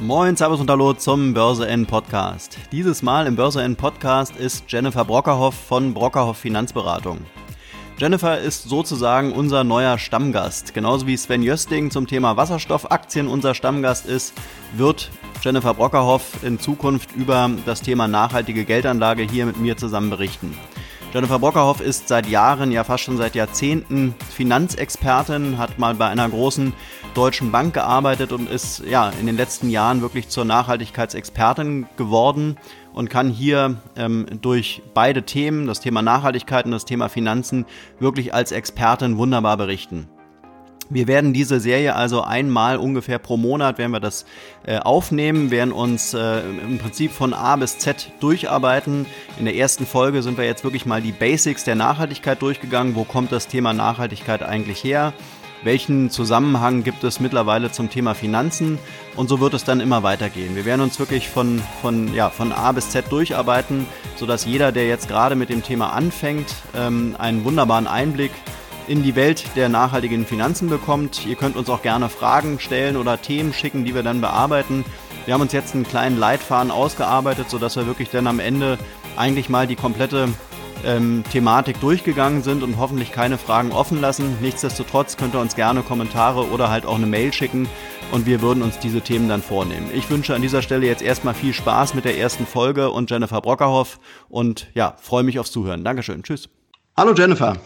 Moin, Servus und Hallo zum Börse N Podcast. Dieses Mal im Börse N Podcast ist Jennifer Brockerhoff von Brockerhoff Finanzberatung. Jennifer ist sozusagen unser neuer Stammgast. Genauso wie Sven Jösting zum Thema Wasserstoffaktien unser Stammgast ist, wird Jennifer Brockerhoff in Zukunft über das Thema nachhaltige Geldanlage hier mit mir zusammen berichten. Jennifer Brockerhoff ist seit Jahren, ja fast schon seit Jahrzehnten Finanzexpertin, hat mal bei einer großen deutschen Bank gearbeitet und ist ja in den letzten Jahren wirklich zur Nachhaltigkeitsexpertin geworden und kann hier ähm, durch beide Themen, das Thema Nachhaltigkeit und das Thema Finanzen, wirklich als Expertin wunderbar berichten. Wir werden diese Serie also einmal ungefähr pro Monat werden wir das äh, aufnehmen, werden uns äh, im Prinzip von A bis Z durcharbeiten. In der ersten Folge sind wir jetzt wirklich mal die Basics der Nachhaltigkeit durchgegangen. Wo kommt das Thema Nachhaltigkeit eigentlich her? Welchen Zusammenhang gibt es mittlerweile zum Thema Finanzen? Und so wird es dann immer weitergehen. Wir werden uns wirklich von, von, ja, von A bis Z durcharbeiten, sodass jeder, der jetzt gerade mit dem Thema anfängt, ähm, einen wunderbaren Einblick in die Welt der nachhaltigen Finanzen bekommt. Ihr könnt uns auch gerne Fragen stellen oder Themen schicken, die wir dann bearbeiten. Wir haben uns jetzt einen kleinen Leitfaden ausgearbeitet, sodass wir wirklich dann am Ende eigentlich mal die komplette ähm, Thematik durchgegangen sind und hoffentlich keine Fragen offen lassen. Nichtsdestotrotz könnt ihr uns gerne Kommentare oder halt auch eine Mail schicken und wir würden uns diese Themen dann vornehmen. Ich wünsche an dieser Stelle jetzt erstmal viel Spaß mit der ersten Folge und Jennifer Brockerhoff und ja, freue mich aufs Zuhören. Dankeschön. Tschüss. Hallo Jennifer.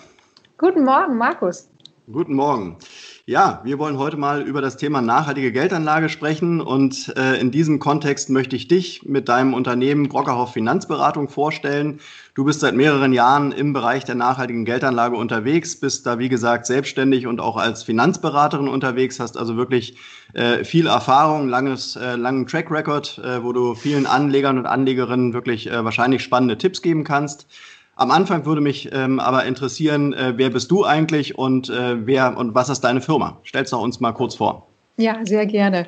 Guten Morgen, Markus. Guten Morgen. Ja, wir wollen heute mal über das Thema nachhaltige Geldanlage sprechen und äh, in diesem Kontext möchte ich dich mit deinem Unternehmen Brockerhoff Finanzberatung vorstellen. Du bist seit mehreren Jahren im Bereich der nachhaltigen Geldanlage unterwegs, bist da wie gesagt selbstständig und auch als Finanzberaterin unterwegs, hast also wirklich äh, viel Erfahrung, langes, äh, langen Track Record, äh, wo du vielen Anlegern und Anlegerinnen wirklich äh, wahrscheinlich spannende Tipps geben kannst. Am Anfang würde mich ähm, aber interessieren, äh, wer bist du eigentlich und äh, wer und was ist deine Firma? Stell's doch uns mal kurz vor. Ja, sehr gerne.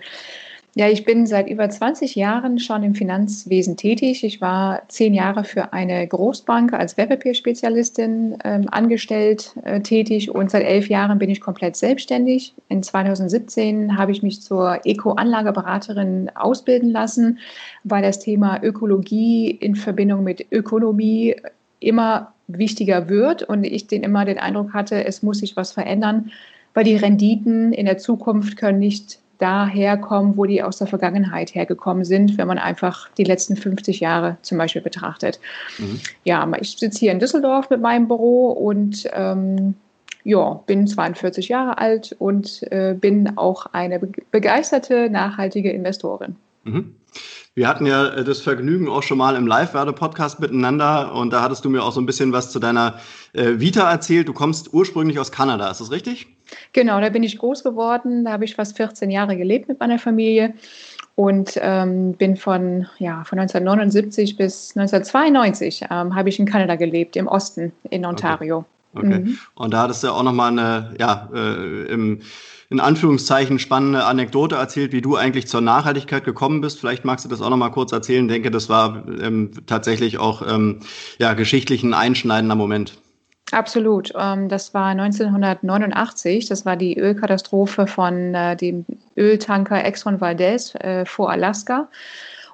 Ja, ich bin seit über 20 Jahren schon im Finanzwesen tätig. Ich war zehn Jahre für eine Großbank als Wertpapierspezialistin ähm, angestellt äh, tätig und seit elf Jahren bin ich komplett selbstständig. In 2017 habe ich mich zur Eco-Anlageberaterin ausbilden lassen, weil das Thema Ökologie in Verbindung mit Ökonomie immer wichtiger wird und ich den immer den Eindruck hatte, es muss sich was verändern, weil die Renditen in der Zukunft können nicht daherkommen, wo die aus der Vergangenheit hergekommen sind, wenn man einfach die letzten 50 Jahre zum Beispiel betrachtet. Mhm. Ja, ich sitze hier in Düsseldorf mit meinem Büro und ähm, ja, bin 42 Jahre alt und äh, bin auch eine begeisterte, nachhaltige Investorin. Mhm. Wir hatten ja äh, das Vergnügen auch schon mal im Live-Werde-Podcast miteinander und da hattest du mir auch so ein bisschen was zu deiner äh, Vita erzählt. Du kommst ursprünglich aus Kanada, ist das richtig? Genau, da bin ich groß geworden. Da habe ich fast 14 Jahre gelebt mit meiner Familie und ähm, bin von, ja, von 1979 bis 1992 ähm, habe ich in Kanada gelebt, im Osten, in Ontario. Okay. Okay. Mhm. Und da hattest du auch nochmal eine, ja, äh, im, in Anführungszeichen spannende Anekdote erzählt, wie du eigentlich zur Nachhaltigkeit gekommen bist. Vielleicht magst du das auch nochmal kurz erzählen. Ich denke, das war ähm, tatsächlich auch ähm, ja, geschichtlich ein einschneidender Moment. Absolut. Ähm, das war 1989. Das war die Ölkatastrophe von äh, dem Öltanker Exxon Valdez äh, vor Alaska.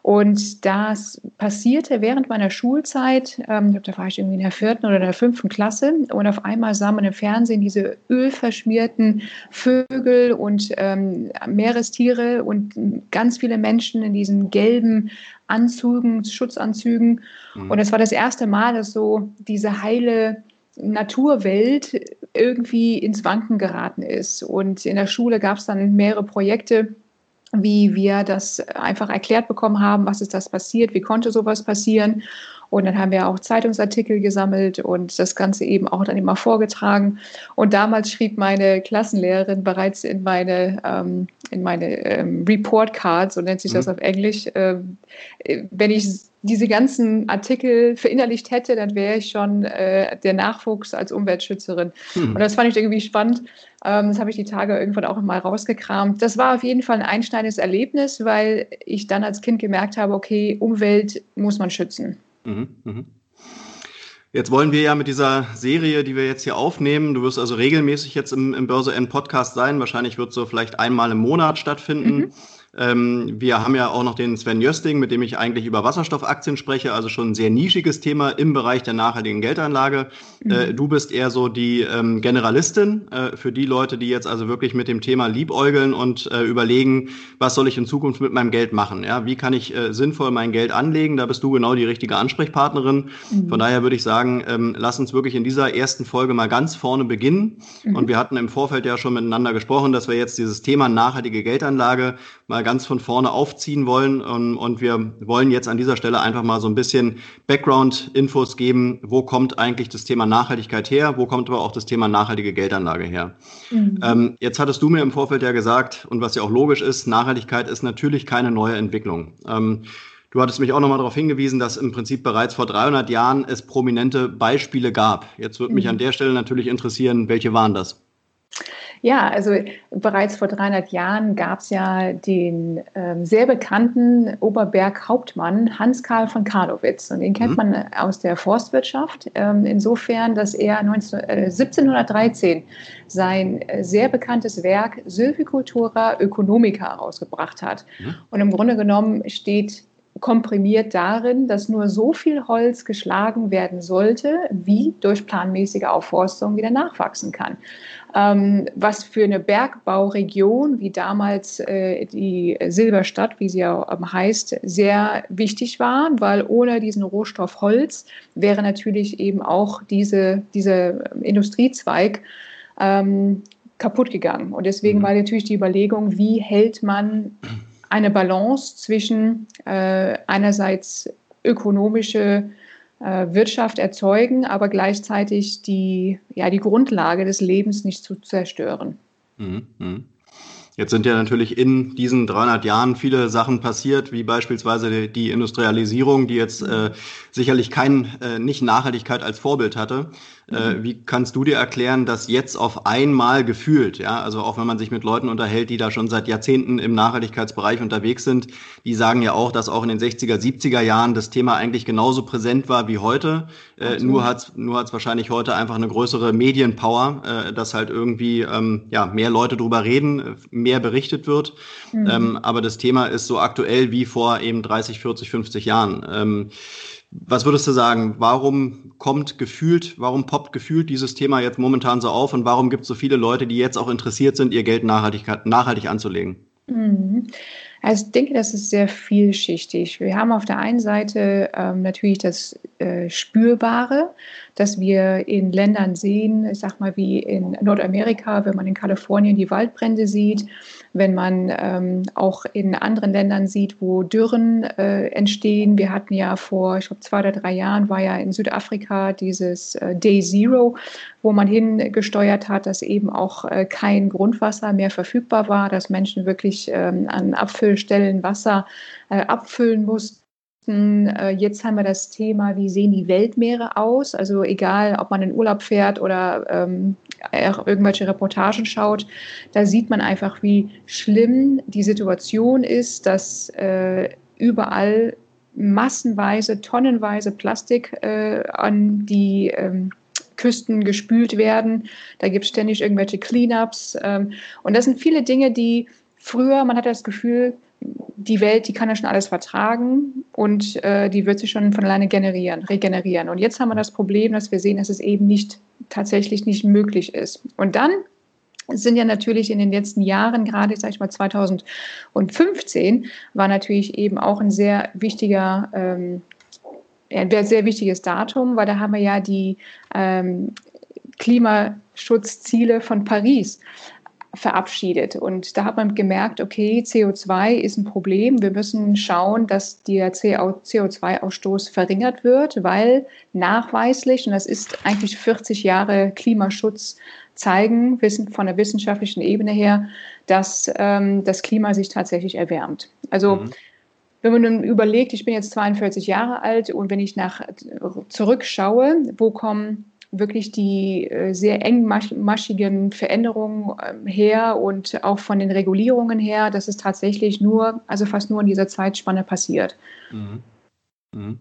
Und das passierte während meiner Schulzeit, ähm, da war ich irgendwie in der vierten oder der fünften Klasse und auf einmal sah man im Fernsehen diese ölverschmierten Vögel und ähm, Meerestiere und ganz viele Menschen in diesen gelben Anzügen, Schutzanzügen. Mhm. Und es war das erste Mal, dass so diese heile Naturwelt irgendwie ins Wanken geraten ist. Und in der Schule gab es dann mehrere Projekte, wie wir das einfach erklärt bekommen haben, was ist das passiert, wie konnte sowas passieren. Und dann haben wir auch Zeitungsartikel gesammelt und das Ganze eben auch dann immer vorgetragen. Und damals schrieb meine Klassenlehrerin bereits in meine, ähm, in meine ähm, Report Cards, so nennt sich das mhm. auf Englisch, ähm, wenn ich diese ganzen Artikel verinnerlicht hätte, dann wäre ich schon äh, der Nachwuchs als Umweltschützerin. Mhm. Und das fand ich irgendwie spannend. Ähm, das habe ich die Tage irgendwann auch mal rausgekramt. Das war auf jeden Fall ein einschneidendes Erlebnis, weil ich dann als Kind gemerkt habe, okay, Umwelt muss man schützen. Mhm, mhm. Jetzt wollen wir ja mit dieser Serie, die wir jetzt hier aufnehmen, du wirst also regelmäßig jetzt im, im Börse N Podcast sein. Wahrscheinlich wird so vielleicht einmal im Monat stattfinden. Mhm. Ähm, wir haben ja auch noch den Sven Jösting, mit dem ich eigentlich über Wasserstoffaktien spreche, also schon ein sehr nischiges Thema im Bereich der nachhaltigen Geldanlage. Mhm. Äh, du bist eher so die ähm, Generalistin äh, für die Leute, die jetzt also wirklich mit dem Thema liebäugeln und äh, überlegen, was soll ich in Zukunft mit meinem Geld machen? Ja, wie kann ich äh, sinnvoll mein Geld anlegen? Da bist du genau die richtige Ansprechpartnerin. Mhm. Von daher würde ich sagen, ähm, lass uns wirklich in dieser ersten Folge mal ganz vorne beginnen. Mhm. Und wir hatten im Vorfeld ja schon miteinander gesprochen, dass wir jetzt dieses Thema nachhaltige Geldanlage mal mal ganz von vorne aufziehen wollen. Und, und wir wollen jetzt an dieser Stelle einfach mal so ein bisschen Background-Infos geben. Wo kommt eigentlich das Thema Nachhaltigkeit her? Wo kommt aber auch das Thema nachhaltige Geldanlage her? Mhm. Ähm, jetzt hattest du mir im Vorfeld ja gesagt, und was ja auch logisch ist, Nachhaltigkeit ist natürlich keine neue Entwicklung. Ähm, Du hattest mich auch nochmal darauf hingewiesen, dass im Prinzip bereits vor 300 Jahren es prominente Beispiele gab. Jetzt würde mich mhm. an der Stelle natürlich interessieren, welche waren das? Ja, also bereits vor 300 Jahren gab es ja den ähm, sehr bekannten Oberberg-Hauptmann Hans-Karl von Karlowitz. Und den kennt mhm. man aus der Forstwirtschaft. Ähm, insofern, dass er 19, äh, 1713 sein äh, sehr bekanntes Werk Sylvicultura Ökonomica herausgebracht hat. Mhm. Und im Grunde genommen steht komprimiert darin, dass nur so viel Holz geschlagen werden sollte, wie durch planmäßige Aufforstung wieder nachwachsen kann ähm, was für eine Bergbauregion wie damals äh, die Silberstadt, wie sie ja ähm, heißt, sehr wichtig war, weil ohne diesen Rohstoff Holz wäre natürlich eben auch diese, dieser Industriezweig ähm, kaputt gegangen. Und deswegen mhm. war natürlich die Überlegung, wie hält man eine Balance zwischen äh, einerseits ökonomische Wirtschaft erzeugen, aber gleichzeitig die, ja, die Grundlage des Lebens nicht zu zerstören. Mhm. Jetzt sind ja natürlich in diesen 300 Jahren viele Sachen passiert, wie beispielsweise die Industrialisierung, die jetzt äh, sicherlich kein, äh, nicht Nachhaltigkeit als Vorbild hatte. Äh, mhm. wie kannst du dir erklären, dass jetzt auf einmal gefühlt, ja, also auch wenn man sich mit Leuten unterhält, die da schon seit Jahrzehnten im Nachhaltigkeitsbereich unterwegs sind, die sagen ja auch, dass auch in den 60er, 70er Jahren das Thema eigentlich genauso präsent war wie heute. Äh, nur hat's nur hat's wahrscheinlich heute einfach eine größere Medienpower, äh, dass halt irgendwie ähm, ja, mehr Leute drüber reden, mehr berichtet wird. Mhm. Ähm, aber das Thema ist so aktuell wie vor eben 30, 40, 50 Jahren. Ähm, was würdest du sagen, warum kommt gefühlt, warum poppt gefühlt dieses Thema jetzt momentan so auf und warum gibt es so viele Leute, die jetzt auch interessiert sind, ihr Geld nachhaltig, nachhaltig anzulegen? Mhm. Also ich denke, das ist sehr vielschichtig. Wir haben auf der einen Seite ähm, natürlich das äh, Spürbare, dass wir in Ländern sehen, ich sag mal wie in Nordamerika, wenn man in Kalifornien die Waldbrände sieht, wenn man ähm, auch in anderen Ländern sieht, wo Dürren äh, entstehen. Wir hatten ja vor, ich glaube, zwei oder drei Jahren war ja in Südafrika dieses äh, Day Zero, wo man hingesteuert hat, dass eben auch äh, kein Grundwasser mehr verfügbar war, dass Menschen wirklich ähm, an Abfüllstellen Wasser äh, abfüllen mussten äh, jetzt haben wir das Thema, wie sehen die Weltmeere aus? Also egal, ob man in Urlaub fährt oder ähm, irgendwelche Reportagen schaut, da sieht man einfach, wie schlimm die Situation ist, dass äh, überall massenweise, tonnenweise Plastik äh, an die ähm, Küsten gespült werden. Da gibt es ständig irgendwelche Cleanups. Ähm, und das sind viele Dinge, die früher, man hat das Gefühl, die Welt, die kann ja schon alles vertragen und äh, die wird sich schon von alleine generieren, regenerieren. Und jetzt haben wir das Problem, dass wir sehen, dass es eben nicht tatsächlich nicht möglich ist. Und dann sind ja natürlich in den letzten Jahren, gerade sag ich mal 2015, war natürlich eben auch ein sehr wichtiger ähm, ein sehr wichtiges Datum, weil da haben wir ja die ähm, Klimaschutzziele von Paris verabschiedet. Und da hat man gemerkt, okay, CO2 ist ein Problem. Wir müssen schauen, dass der CO2-Ausstoß verringert wird, weil nachweislich, und das ist eigentlich 40 Jahre Klimaschutz, zeigen, wissen von der wissenschaftlichen Ebene her, dass ähm, das Klima sich tatsächlich erwärmt. Also mhm. wenn man nun überlegt, ich bin jetzt 42 Jahre alt und wenn ich nach zurückschaue, wo kommen wirklich die äh, sehr engmaschigen Veränderungen ähm, her und auch von den Regulierungen her, dass es tatsächlich nur, also fast nur in dieser Zeitspanne passiert. Mhm. Mhm.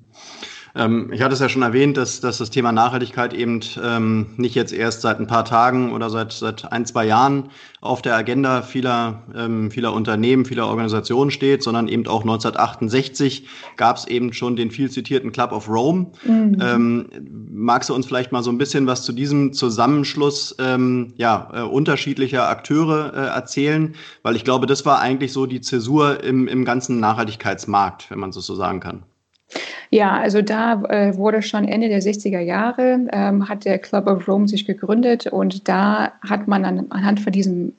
Ähm, ich hatte es ja schon erwähnt, dass, dass das Thema Nachhaltigkeit eben ähm, nicht jetzt erst seit ein paar Tagen oder seit, seit ein, zwei Jahren auf der Agenda vieler, ähm, vieler Unternehmen, vieler Organisationen steht, sondern eben auch 1968 gab es eben schon den viel zitierten Club of Rome. Mhm. Ähm, magst du uns vielleicht mal so ein bisschen was zu diesem Zusammenschluss ähm, ja, äh, unterschiedlicher Akteure äh, erzählen? Weil ich glaube, das war eigentlich so die Zäsur im, im ganzen Nachhaltigkeitsmarkt, wenn man so sagen kann. Ja, also da äh, wurde schon Ende der 60er Jahre, ähm, hat der Club of Rome sich gegründet und da hat man an, anhand von diesem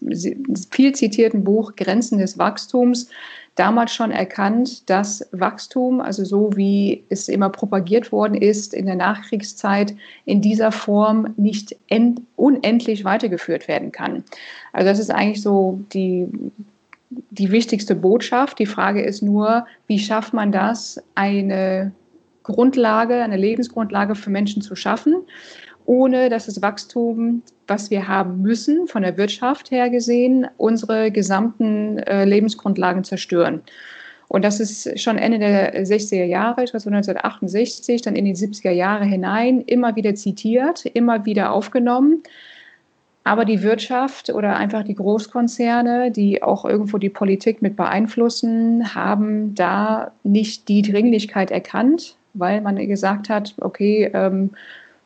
viel zitierten Buch Grenzen des Wachstums damals schon erkannt, dass Wachstum, also so wie es immer propagiert worden ist in der Nachkriegszeit, in dieser Form nicht unendlich weitergeführt werden kann. Also das ist eigentlich so die die wichtigste Botschaft. Die Frage ist nur, wie schafft man das, eine Grundlage, eine Lebensgrundlage für Menschen zu schaffen, ohne dass das Wachstum, was wir haben müssen, von der Wirtschaft her gesehen, unsere gesamten äh, Lebensgrundlagen zerstören. Und das ist schon Ende der 60er Jahre, ich weiß 1968, dann in die 70er Jahre hinein, immer wieder zitiert, immer wieder aufgenommen. Aber die Wirtschaft oder einfach die Großkonzerne, die auch irgendwo die Politik mit beeinflussen, haben da nicht die Dringlichkeit erkannt, weil man gesagt hat, okay, ähm,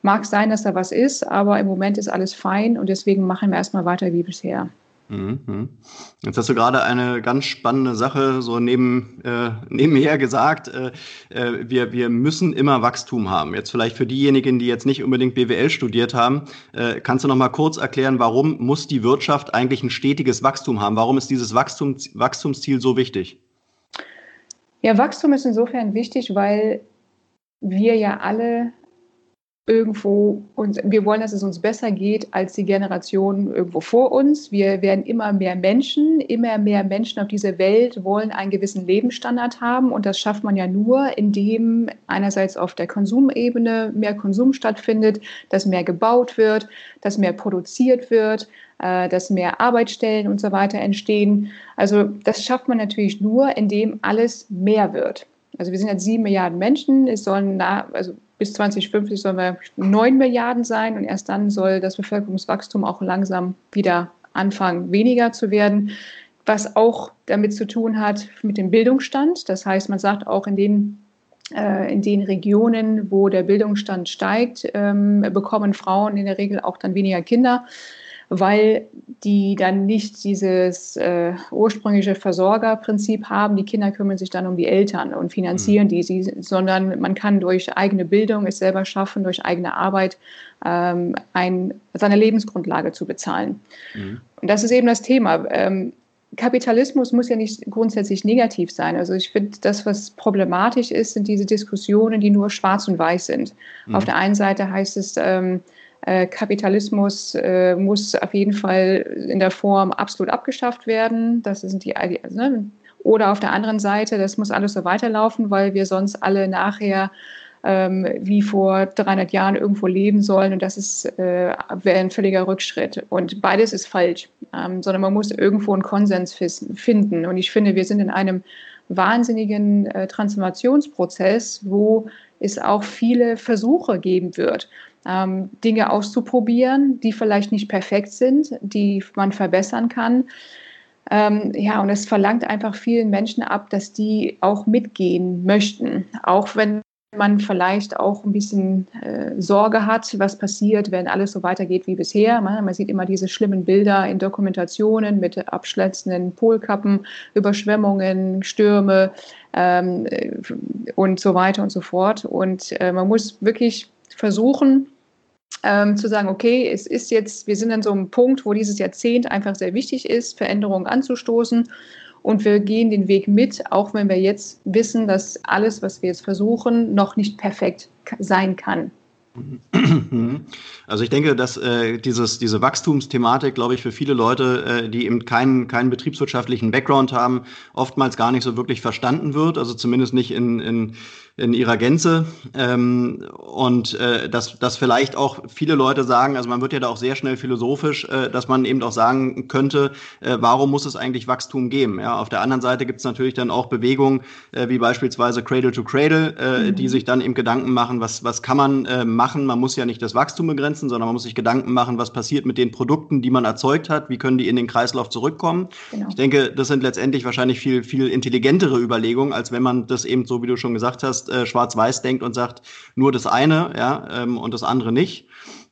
mag sein, dass da was ist, aber im Moment ist alles fein und deswegen machen wir erstmal weiter wie bisher. Mhm. Jetzt hast du gerade eine ganz spannende Sache so neben, äh, nebenher gesagt. Äh, äh, wir, wir müssen immer Wachstum haben. Jetzt vielleicht für diejenigen, die jetzt nicht unbedingt BWL studiert haben, äh, kannst du noch mal kurz erklären, warum muss die Wirtschaft eigentlich ein stetiges Wachstum haben? Warum ist dieses Wachstum, Wachstumsziel so wichtig? Ja, Wachstum ist insofern wichtig, weil wir ja alle irgendwo und wir wollen, dass es uns besser geht als die Generation irgendwo vor uns. Wir werden immer mehr Menschen, immer mehr Menschen auf dieser Welt wollen einen gewissen Lebensstandard haben und das schafft man ja nur, indem einerseits auf der Konsumebene mehr Konsum stattfindet, dass mehr gebaut wird, dass mehr produziert wird, äh, dass mehr Arbeitsstellen und so weiter entstehen. Also das schafft man natürlich nur, indem alles mehr wird. Also wir sind jetzt sieben Milliarden Menschen. Es sollen na, also bis 2050 sollen wir 9 Milliarden sein und erst dann soll das Bevölkerungswachstum auch langsam wieder anfangen, weniger zu werden, was auch damit zu tun hat mit dem Bildungsstand. Das heißt, man sagt auch in den äh, in den Regionen, wo der Bildungsstand steigt, ähm, bekommen Frauen in der Regel auch dann weniger Kinder weil die dann nicht dieses äh, ursprüngliche Versorgerprinzip haben. Die Kinder kümmern sich dann um die Eltern und finanzieren mhm. die, sie, sondern man kann durch eigene Bildung es selber schaffen, durch eigene Arbeit ähm, ein, seine Lebensgrundlage zu bezahlen. Mhm. Und das ist eben das Thema. Ähm, Kapitalismus muss ja nicht grundsätzlich negativ sein. Also ich finde, das, was problematisch ist, sind diese Diskussionen, die nur schwarz und weiß sind. Mhm. Auf der einen Seite heißt es, ähm, äh, Kapitalismus äh, muss auf jeden Fall in der Form absolut abgeschafft werden. Das sind die, also, ne? Oder auf der anderen Seite, das muss alles so weiterlaufen, weil wir sonst alle nachher ähm, wie vor 300 Jahren irgendwo leben sollen. Und das äh, wäre ein völliger Rückschritt. Und beides ist falsch, ähm, sondern man muss irgendwo einen Konsens finden. Und ich finde, wir sind in einem wahnsinnigen äh, Transformationsprozess, wo es auch viele Versuche geben wird ähm, Dinge auszuprobieren, die vielleicht nicht perfekt sind, die man verbessern kann. Ähm, ja, und es verlangt einfach vielen Menschen ab, dass die auch mitgehen möchten, auch wenn man vielleicht auch ein bisschen äh, Sorge hat, was passiert, wenn alles so weitergeht wie bisher. Man, man, sieht immer diese schlimmen Bilder in Dokumentationen mit abschließenden Polkappen, Überschwemmungen, Stürme ähm, und so weiter und so fort. Und äh, man muss wirklich versuchen, ähm, zu sagen, okay, es ist jetzt, wir sind an so einem Punkt, wo dieses Jahrzehnt einfach sehr wichtig ist, Veränderungen anzustoßen. Und wir gehen den Weg mit, auch wenn wir jetzt wissen, dass alles, was wir jetzt versuchen, noch nicht perfekt sein kann. Also ich denke, dass äh, dieses, diese Wachstumsthematik, glaube ich, für viele Leute, äh, die eben keinen, keinen betriebswirtschaftlichen Background haben, oftmals gar nicht so wirklich verstanden wird. Also zumindest nicht in, in in ihrer Gänze. Ähm, und äh, dass, dass vielleicht auch viele Leute sagen, also man wird ja da auch sehr schnell philosophisch, äh, dass man eben auch sagen könnte, äh, warum muss es eigentlich Wachstum geben? Ja, auf der anderen Seite gibt es natürlich dann auch Bewegungen, äh, wie beispielsweise Cradle to Cradle, äh, mhm. die sich dann eben Gedanken machen, was, was kann man äh, machen? Man muss ja nicht das Wachstum begrenzen, sondern man muss sich Gedanken machen, was passiert mit den Produkten, die man erzeugt hat, wie können die in den Kreislauf zurückkommen. Genau. Ich denke, das sind letztendlich wahrscheinlich viel, viel intelligentere Überlegungen, als wenn man das eben so, wie du schon gesagt hast, äh, schwarz-weiß denkt und sagt, nur das eine ja, ähm, und das andere nicht.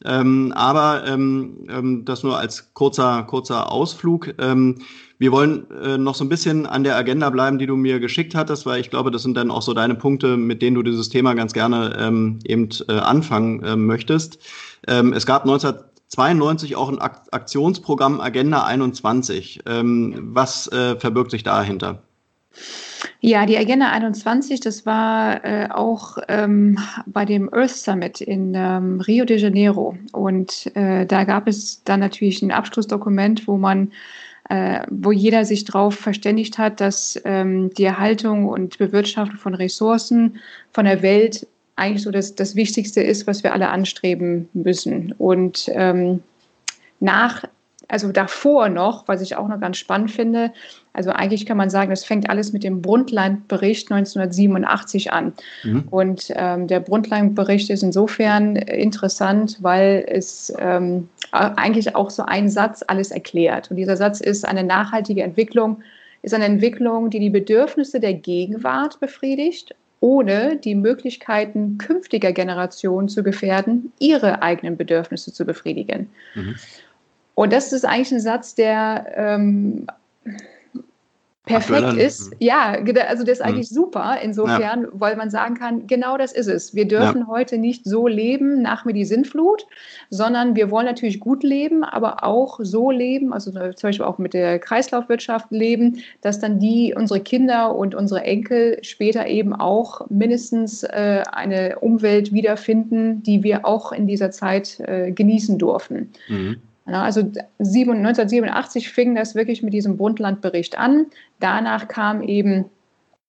Ähm, aber ähm, ähm, das nur als kurzer, kurzer Ausflug. Ähm, wir wollen äh, noch so ein bisschen an der Agenda bleiben, die du mir geschickt hattest, weil ich glaube, das sind dann auch so deine Punkte, mit denen du dieses Thema ganz gerne ähm, eben äh, anfangen äh, möchtest. Es gab 1992 auch ein Aktionsprogramm Agenda 21. Ähm, was äh, verbirgt sich dahinter? Ja, die Agenda 21, das war äh, auch ähm, bei dem Earth Summit in ähm, Rio de Janeiro. Und äh, da gab es dann natürlich ein Abschlussdokument, wo man äh, wo jeder sich darauf verständigt hat, dass ähm, die Erhaltung und Bewirtschaftung von Ressourcen von der Welt eigentlich so das, das Wichtigste ist, was wir alle anstreben müssen. Und ähm, nach also davor noch, was ich auch noch ganz spannend finde, also eigentlich kann man sagen, das fängt alles mit dem Brundtland-Bericht 1987 an. Mhm. Und ähm, der Brundtland-Bericht ist insofern interessant, weil es ähm, eigentlich auch so ein Satz alles erklärt. Und dieser Satz ist, eine nachhaltige Entwicklung ist eine Entwicklung, die die Bedürfnisse der Gegenwart befriedigt ohne die Möglichkeiten künftiger Generationen zu gefährden, ihre eigenen Bedürfnisse zu befriedigen. Mhm. Und das ist eigentlich ein Satz, der ähm, perfekt Aktuell. ist. Mhm. Ja, also der ist mhm. eigentlich mhm. super insofern, ja. weil man sagen kann, genau das ist es. Wir dürfen ja. heute nicht so leben nach mir die Sintflut, sondern wir wollen natürlich gut leben, aber auch so leben, also zum Beispiel auch mit der Kreislaufwirtschaft leben, dass dann die, unsere Kinder und unsere Enkel später eben auch mindestens äh, eine Umwelt wiederfinden, die wir auch in dieser Zeit äh, genießen durften. Mhm. Also 1987 fing das wirklich mit diesem Brundtland-Bericht an. Danach kam eben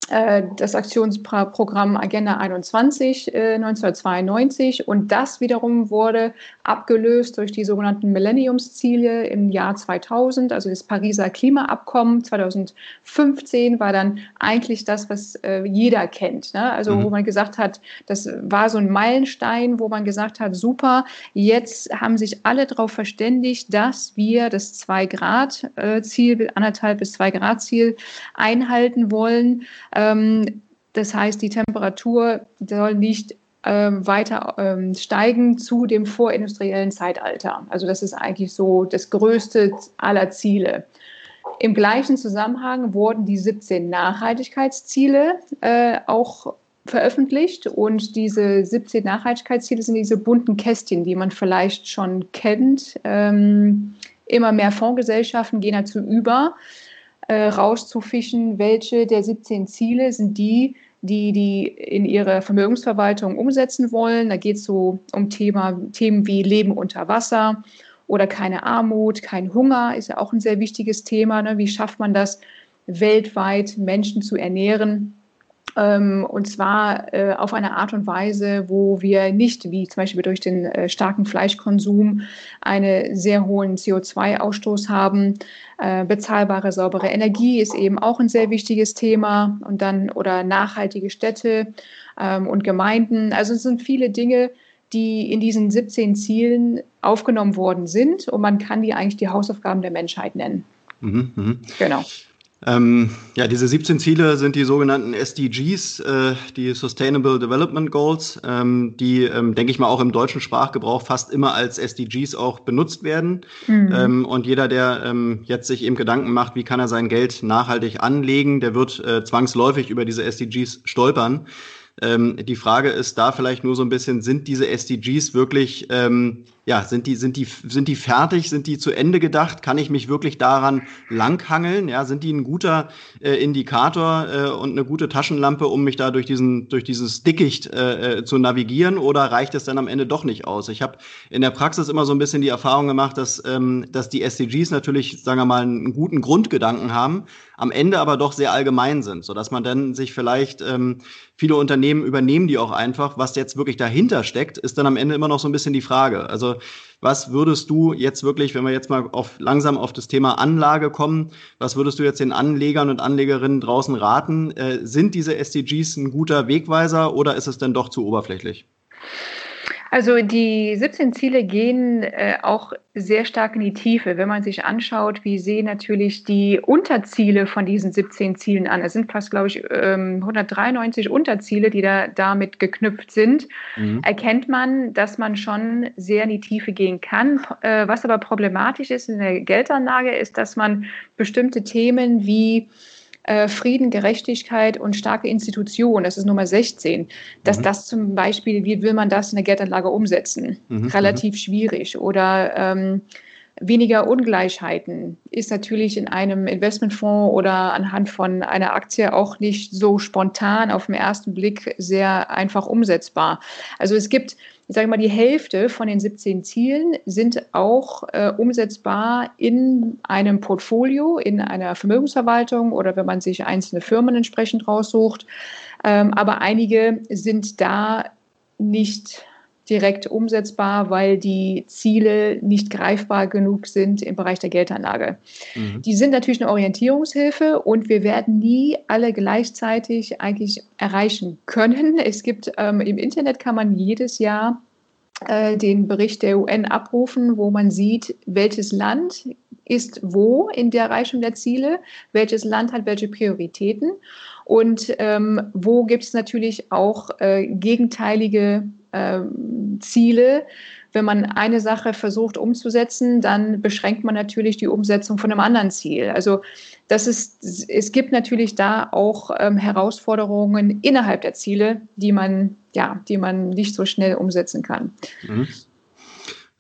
das Aktionsprogramm Agenda 21 äh, 1992 und das wiederum wurde abgelöst durch die sogenannten Millenniumsziele im Jahr 2000, also das Pariser Klimaabkommen 2015 war dann eigentlich das, was äh, jeder kennt. Ne? Also mhm. wo man gesagt hat, das war so ein Meilenstein, wo man gesagt hat, super, jetzt haben sich alle darauf verständigt, dass wir das 2-Grad-Ziel, äh, anderthalb bis 2-Grad-Ziel einhalten wollen. Ähm, das heißt, die Temperatur soll nicht ähm, weiter ähm, steigen zu dem vorindustriellen Zeitalter. Also das ist eigentlich so das größte aller Ziele. Im gleichen Zusammenhang wurden die 17 Nachhaltigkeitsziele äh, auch veröffentlicht und diese 17 Nachhaltigkeitsziele sind diese bunten Kästchen, die man vielleicht schon kennt. Ähm, immer mehr Fondsgesellschaften gehen dazu über, äh, rauszufischen, welche der 17 Ziele sind die, die die in ihre Vermögensverwaltung umsetzen wollen. Da geht es so um Thema, Themen wie Leben unter Wasser oder keine Armut, kein Hunger ist ja auch ein sehr wichtiges Thema. Ne? Wie schafft man das, weltweit Menschen zu ernähren? Ähm, und zwar äh, auf eine Art und Weise, wo wir nicht, wie zum Beispiel durch den äh, starken Fleischkonsum, einen sehr hohen CO2-Ausstoß haben. Äh, bezahlbare, saubere Energie ist eben auch ein sehr wichtiges Thema. Und dann oder nachhaltige Städte ähm, und Gemeinden. Also es sind viele Dinge, die in diesen 17 Zielen aufgenommen worden sind. Und man kann die eigentlich die Hausaufgaben der Menschheit nennen. Mhm, mh. Genau. Ähm, ja, diese 17 Ziele sind die sogenannten SDGs, äh, die Sustainable Development Goals, ähm, die, ähm, denke ich mal, auch im deutschen Sprachgebrauch fast immer als SDGs auch benutzt werden. Mhm. Ähm, und jeder, der ähm, jetzt sich eben Gedanken macht, wie kann er sein Geld nachhaltig anlegen, der wird äh, zwangsläufig über diese SDGs stolpern. Ähm, die Frage ist da vielleicht nur so ein bisschen, sind diese SDGs wirklich, ja, sind die, sind die, sind die fertig, sind die zu Ende gedacht? Kann ich mich wirklich daran langhangeln? Ja, sind die ein guter äh, Indikator äh, und eine gute Taschenlampe, um mich da durch diesen, durch dieses Dickicht äh, äh zu navigieren? Oder reicht es dann am Ende doch nicht aus? Ich habe in der Praxis immer so ein bisschen die Erfahrung gemacht, dass, ähm, dass die SDGs natürlich, sagen wir mal, einen guten Grundgedanken haben, am Ende aber doch sehr allgemein sind, sodass man dann sich vielleicht ähm, viele Unternehmen übernehmen die auch einfach. Was jetzt wirklich dahinter steckt, ist dann am Ende immer noch so ein bisschen die Frage. Also was würdest du jetzt wirklich, wenn wir jetzt mal auf, langsam auf das Thema Anlage kommen, was würdest du jetzt den Anlegern und Anlegerinnen draußen raten? Äh, sind diese SDGs ein guter Wegweiser oder ist es denn doch zu oberflächlich? Also die 17 Ziele gehen äh, auch sehr stark in die Tiefe. Wenn man sich anschaut, wie sehen natürlich die Unterziele von diesen 17 Zielen an. Es sind fast, glaube ich, ähm, 193 Unterziele, die da damit geknüpft sind. Mhm. Erkennt man, dass man schon sehr in die Tiefe gehen kann. Äh, was aber problematisch ist in der Geldanlage, ist, dass man bestimmte Themen wie äh, Frieden, Gerechtigkeit und starke Institutionen, das ist Nummer 16, dass mhm. das zum Beispiel, wie will man das in der Geldanlage umsetzen? Mhm. Relativ mhm. schwierig. Oder ähm, weniger Ungleichheiten ist natürlich in einem Investmentfonds oder anhand von einer Aktie auch nicht so spontan auf den ersten Blick sehr einfach umsetzbar. Also es gibt ich sage mal, die Hälfte von den 17 Zielen sind auch äh, umsetzbar in einem Portfolio, in einer Vermögensverwaltung oder wenn man sich einzelne Firmen entsprechend raussucht. Ähm, aber einige sind da nicht direkt umsetzbar, weil die Ziele nicht greifbar genug sind im Bereich der Geldanlage. Mhm. Die sind natürlich eine Orientierungshilfe und wir werden nie alle gleichzeitig eigentlich erreichen können. Es gibt ähm, im Internet kann man jedes Jahr äh, den Bericht der UN abrufen, wo man sieht, welches Land ist wo in der Erreichung der Ziele, welches Land hat welche Prioritäten und ähm, wo gibt es natürlich auch äh, gegenteilige ähm, Ziele. Wenn man eine Sache versucht umzusetzen, dann beschränkt man natürlich die Umsetzung von einem anderen Ziel. Also das ist, es gibt natürlich da auch ähm, Herausforderungen innerhalb der Ziele, die man, ja, die man nicht so schnell umsetzen kann. Mhm.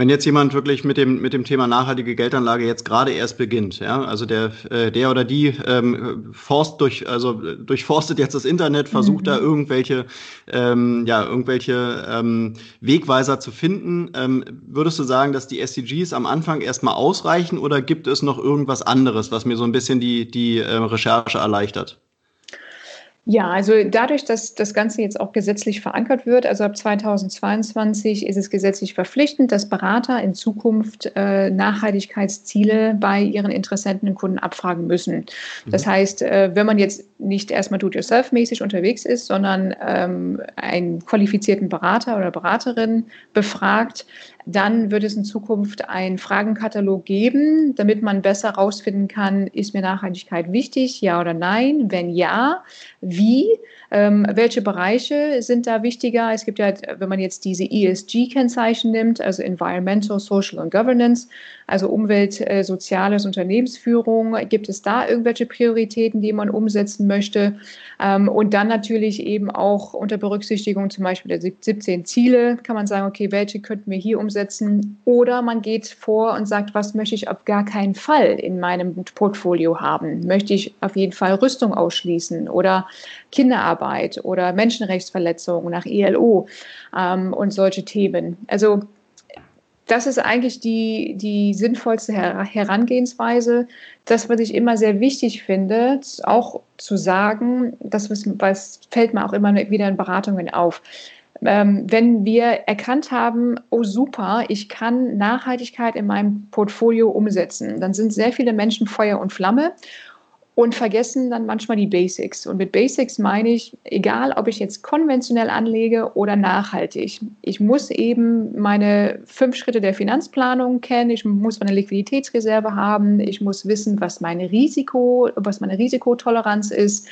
Wenn jetzt jemand wirklich mit dem, mit dem Thema nachhaltige Geldanlage jetzt gerade erst beginnt, ja, also der, äh, der oder die ähm, forst durch, also durchforstet jetzt das Internet, versucht mhm. da irgendwelche, ähm, ja, irgendwelche ähm, Wegweiser zu finden, ähm, würdest du sagen, dass die SDGs am Anfang erstmal ausreichen oder gibt es noch irgendwas anderes, was mir so ein bisschen die, die äh, Recherche erleichtert? Ja, also dadurch, dass das Ganze jetzt auch gesetzlich verankert wird, also ab 2022 ist es gesetzlich verpflichtend, dass Berater in Zukunft äh, Nachhaltigkeitsziele bei ihren Interessenten und Kunden abfragen müssen. Das mhm. heißt, äh, wenn man jetzt nicht erstmal do-it-yourself-mäßig unterwegs ist, sondern ähm, einen qualifizierten Berater oder Beraterin befragt, dann wird es in Zukunft einen Fragenkatalog geben, damit man besser herausfinden kann, ist mir Nachhaltigkeit wichtig, ja oder nein? Wenn ja, wie? Ähm, welche Bereiche sind da wichtiger? Es gibt ja, wenn man jetzt diese ESG-Kennzeichen nimmt, also Environmental, Social und Governance, also Umwelt, äh, Soziales, Unternehmensführung, gibt es da irgendwelche Prioritäten, die man umsetzen möchte? Ähm, und dann natürlich eben auch unter Berücksichtigung zum Beispiel der 17 Ziele kann man sagen, okay, welche könnten wir hier umsetzen? Oder man geht vor und sagt, was möchte ich auf gar keinen Fall in meinem Portfolio haben? Möchte ich auf jeden Fall Rüstung ausschließen oder Kinderarbeit oder Menschenrechtsverletzungen nach ILO ähm, und solche Themen. Also das ist eigentlich die, die sinnvollste Herangehensweise. Das, was ich immer sehr wichtig finde, auch zu sagen, das fällt mir auch immer wieder in Beratungen auf. Ähm, wenn wir erkannt haben, oh super, ich kann Nachhaltigkeit in meinem Portfolio umsetzen, dann sind sehr viele Menschen Feuer und Flamme und vergessen dann manchmal die Basics. Und mit Basics meine ich, egal ob ich jetzt konventionell anlege oder nachhaltig, ich muss eben meine fünf Schritte der Finanzplanung kennen, ich muss meine Liquiditätsreserve haben, ich muss wissen, was meine Risiko, was meine Risikotoleranz ist.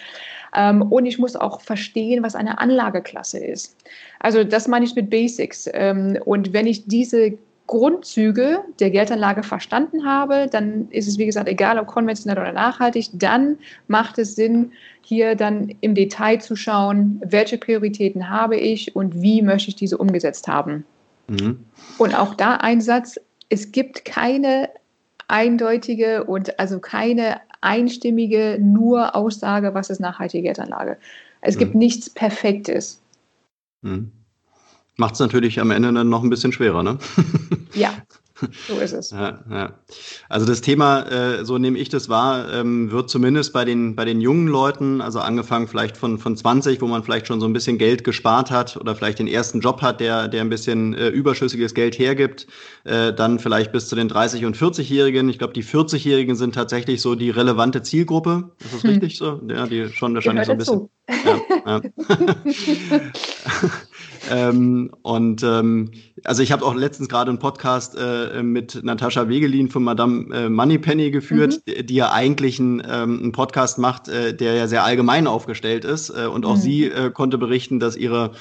Ähm, und ich muss auch verstehen, was eine Anlageklasse ist. Also das meine ich mit Basics. Ähm, und wenn ich diese Grundzüge der Geldanlage verstanden habe, dann ist es, wie gesagt, egal ob konventionell oder nachhaltig, dann macht es Sinn, hier dann im Detail zu schauen, welche Prioritäten habe ich und wie möchte ich diese umgesetzt haben. Mhm. Und auch da ein Satz, es gibt keine eindeutige und also keine einstimmige nur Aussage, was ist nachhaltige Geldanlage. Es mhm. gibt nichts Perfektes. Mhm. Macht es natürlich am Ende dann noch ein bisschen schwerer, ne? Ja, So ist es. Ja, ja. Also das Thema, äh, so nehme ich das wahr, ähm, wird zumindest bei den, bei den jungen Leuten, also angefangen vielleicht von, von 20, wo man vielleicht schon so ein bisschen Geld gespart hat oder vielleicht den ersten Job hat, der, der ein bisschen äh, überschüssiges Geld hergibt, äh, dann vielleicht bis zu den 30- und 40-Jährigen. Ich glaube, die 40-Jährigen sind tatsächlich so die relevante Zielgruppe. Ist das hm. richtig so? Ja, die schon wahrscheinlich so ein bisschen. Ja, ja. ähm, und ähm, also ich habe auch letztens gerade einen Podcast äh, mit Natascha Wegelin von Madame äh, Moneypenny geführt, mhm. die, ja eigentlich einen, ähm, einen Podcast macht, äh, der ja sehr allgemein aufgestellt ist. Äh, und auch mhm. sie äh, konnte berichten, dass ihre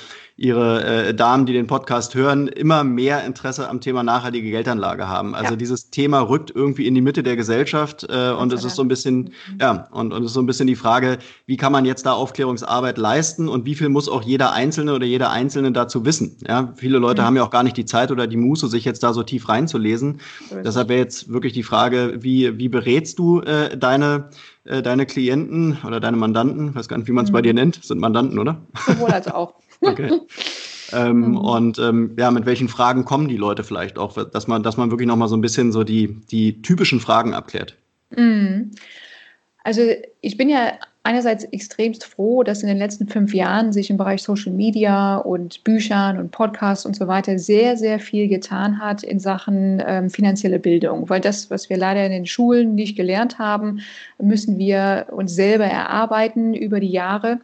ihre äh, Damen, die den Podcast hören, immer mehr Interesse am Thema nachhaltige Geldanlage haben. Also ja. dieses Thema rückt irgendwie in die Mitte der Gesellschaft äh, und es ist so ein bisschen, mhm. ja, und, und es ist so ein bisschen die Frage, wie kann man jetzt da Aufklärungsarbeit leisten und wie viel muss auch jeder Einzelne oder jeder Einzelne dazu wissen? Ja, viele Leute mhm. haben ja auch gar nicht die Zeit oder die Muße, sich jetzt da so tief reinzulesen. So Deshalb wäre jetzt wirklich die Frage, wie, wie berätst du äh, deine äh, deine Klienten oder deine Mandanten, weiß gar nicht, wie man es mhm. bei dir nennt, sind Mandanten, oder? Sowohl als auch. Okay. Ähm, mhm. Und ähm, ja, mit welchen Fragen kommen die Leute vielleicht auch, dass man, dass man wirklich nochmal so ein bisschen so die, die typischen Fragen abklärt? Mhm. Also ich bin ja einerseits extremst froh, dass in den letzten fünf Jahren sich im Bereich Social Media und Büchern und Podcasts und so weiter sehr, sehr viel getan hat in Sachen ähm, finanzielle Bildung. Weil das, was wir leider in den Schulen nicht gelernt haben, müssen wir uns selber erarbeiten über die Jahre.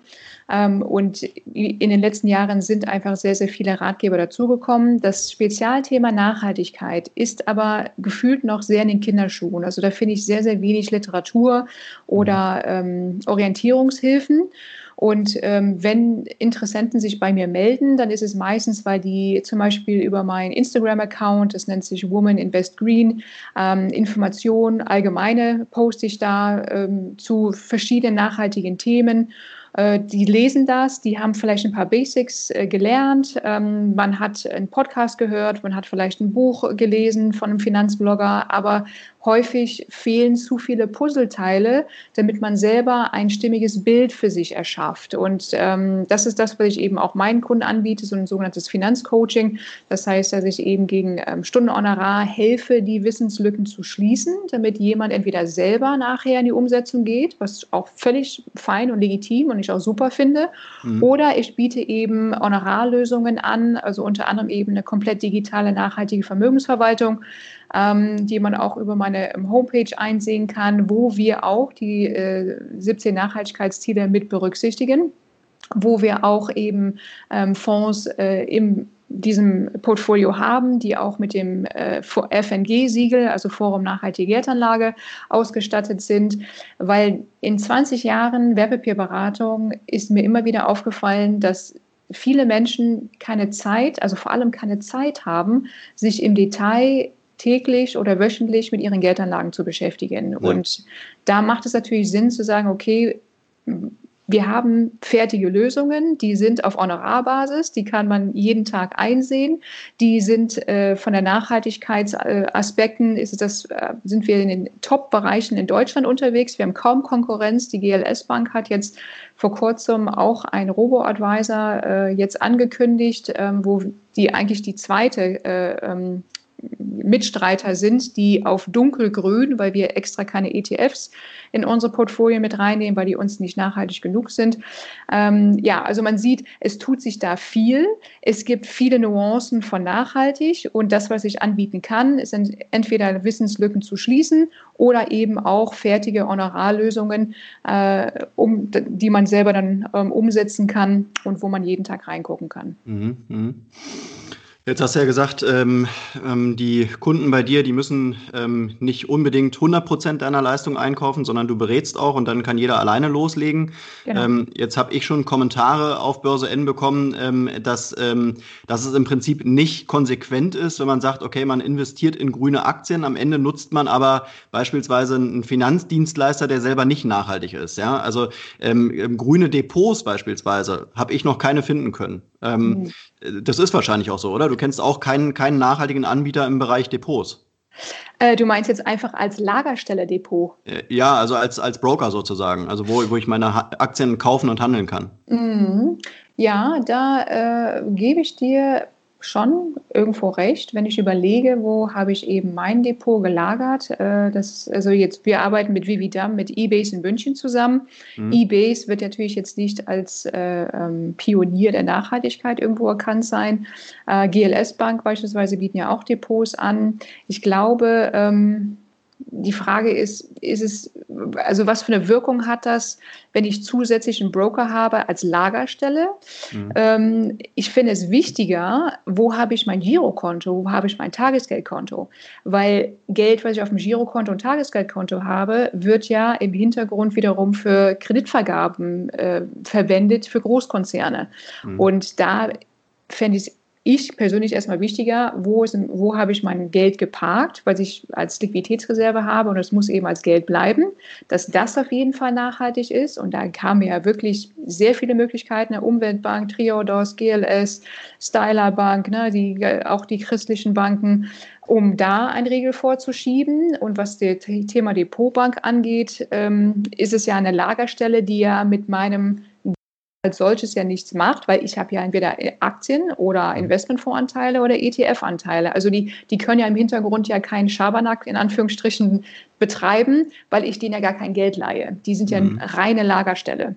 Ähm, und in den letzten Jahren sind einfach sehr, sehr viele Ratgeber dazugekommen. Das Spezialthema Nachhaltigkeit ist aber gefühlt noch sehr in den Kinderschuhen. Also da finde ich sehr, sehr wenig Literatur oder ähm, Orientierungshilfen. Und ähm, wenn Interessenten sich bei mir melden, dann ist es meistens, weil die zum Beispiel über meinen Instagram-Account, das nennt sich Woman Invest Green, ähm, Informationen, allgemeine poste ich da ähm, zu verschiedenen nachhaltigen Themen die lesen das, die haben vielleicht ein paar Basics äh, gelernt, ähm, man hat einen Podcast gehört, man hat vielleicht ein Buch gelesen von einem Finanzblogger, aber häufig fehlen zu viele Puzzleteile, damit man selber ein stimmiges Bild für sich erschafft. Und ähm, das ist das, was ich eben auch meinen Kunden anbiete, so ein sogenanntes Finanzcoaching. Das heißt, dass ich eben gegen ähm, Stundenhonorar helfe, die Wissenslücken zu schließen, damit jemand entweder selber nachher in die Umsetzung geht, was auch völlig fein und legitim und ich auch super finde, mhm. oder ich biete eben Honorarlösungen an, also unter anderem eben eine komplett digitale, nachhaltige Vermögensverwaltung ähm, die man auch über meine ähm, Homepage einsehen kann, wo wir auch die äh, 17 Nachhaltigkeitsziele mit berücksichtigen, wo wir auch eben ähm, Fonds äh, im diesem Portfolio haben, die auch mit dem äh, FNG-Siegel, also Forum Nachhaltige Geldanlage, ausgestattet sind, weil in 20 Jahren Wertpapierberatung ist mir immer wieder aufgefallen, dass viele Menschen keine Zeit, also vor allem keine Zeit haben, sich im Detail täglich oder wöchentlich mit ihren Geldanlagen zu beschäftigen. Ja. Und da macht es natürlich Sinn zu sagen, okay, wir haben fertige Lösungen, die sind auf Honorarbasis, die kann man jeden Tag einsehen. Die sind äh, von der Nachhaltigkeitsaspekten, ist das, äh, sind wir in den Top-Bereichen in Deutschland unterwegs. Wir haben kaum Konkurrenz. Die GLS Bank hat jetzt vor kurzem auch ein Robo-Advisor äh, jetzt angekündigt, ähm, wo die eigentlich die zweite äh, ähm, Mitstreiter sind, die auf dunkelgrün, weil wir extra keine ETFs in unsere Portfolien mit reinnehmen, weil die uns nicht nachhaltig genug sind. Ähm, ja, also man sieht, es tut sich da viel. Es gibt viele Nuancen von nachhaltig und das, was ich anbieten kann, ist entweder Wissenslücken zu schließen oder eben auch fertige Honorarlösungen, äh, um, die man selber dann ähm, umsetzen kann und wo man jeden Tag reingucken kann. Mhm, mh. Jetzt hast du ja gesagt, ähm, ähm, die Kunden bei dir, die müssen ähm, nicht unbedingt 100 Prozent deiner Leistung einkaufen, sondern du berätst auch und dann kann jeder alleine loslegen. Genau. Ähm, jetzt habe ich schon Kommentare auf Börse N bekommen, ähm, dass, ähm, dass es im Prinzip nicht konsequent ist, wenn man sagt, okay, man investiert in grüne Aktien, am Ende nutzt man aber beispielsweise einen Finanzdienstleister, der selber nicht nachhaltig ist. Ja? Also grüne Depots beispielsweise habe ich noch keine finden können. Mhm. Das ist wahrscheinlich auch so, oder? Du kennst auch keinen, keinen nachhaltigen Anbieter im Bereich Depots. Äh, du meinst jetzt einfach als Lagerstelle Depot? Äh, ja, also als, als Broker sozusagen, also wo, wo ich meine Aktien kaufen und handeln kann. Mhm. Ja, da äh, gebe ich dir schon irgendwo recht, wenn ich überlege, wo habe ich eben mein Depot gelagert. Äh, das, also jetzt, wir arbeiten mit Vividam, mit eBase in München zusammen. Mhm. eBase wird natürlich jetzt nicht als äh, ähm, Pionier der Nachhaltigkeit irgendwo erkannt sein. Äh, GLS Bank beispielsweise bieten ja auch Depots an. Ich glaube, ähm, die Frage ist, ist es, also was für eine Wirkung hat das, wenn ich zusätzlich einen Broker habe als Lagerstelle? Mhm. Ähm, ich finde es wichtiger, wo habe ich mein Girokonto, wo habe ich mein Tagesgeldkonto? Weil Geld, was ich auf dem Girokonto und Tagesgeldkonto habe, wird ja im Hintergrund wiederum für Kreditvergaben äh, verwendet für Großkonzerne. Mhm. Und da fände ich es ich persönlich erstmal wichtiger, wo, ist, wo habe ich mein Geld geparkt, was ich als Liquiditätsreserve habe und es muss eben als Geld bleiben, dass das auf jeden Fall nachhaltig ist. Und da wir ja wirklich sehr viele Möglichkeiten, eine Umweltbank, Triodos, GLS, Styler Bank, ne, die, auch die christlichen Banken, um da ein Regel vorzuschieben. Und was das Thema Depotbank angeht, ähm, ist es ja eine Lagerstelle, die ja mit meinem als solches ja nichts macht, weil ich habe ja entweder Aktien oder mhm. Investmentfondsanteile oder ETF-Anteile. Also die, die können ja im Hintergrund ja keinen Schabernack in Anführungsstrichen betreiben, weil ich denen ja gar kein Geld leihe. Die sind ja mhm. eine reine Lagerstelle.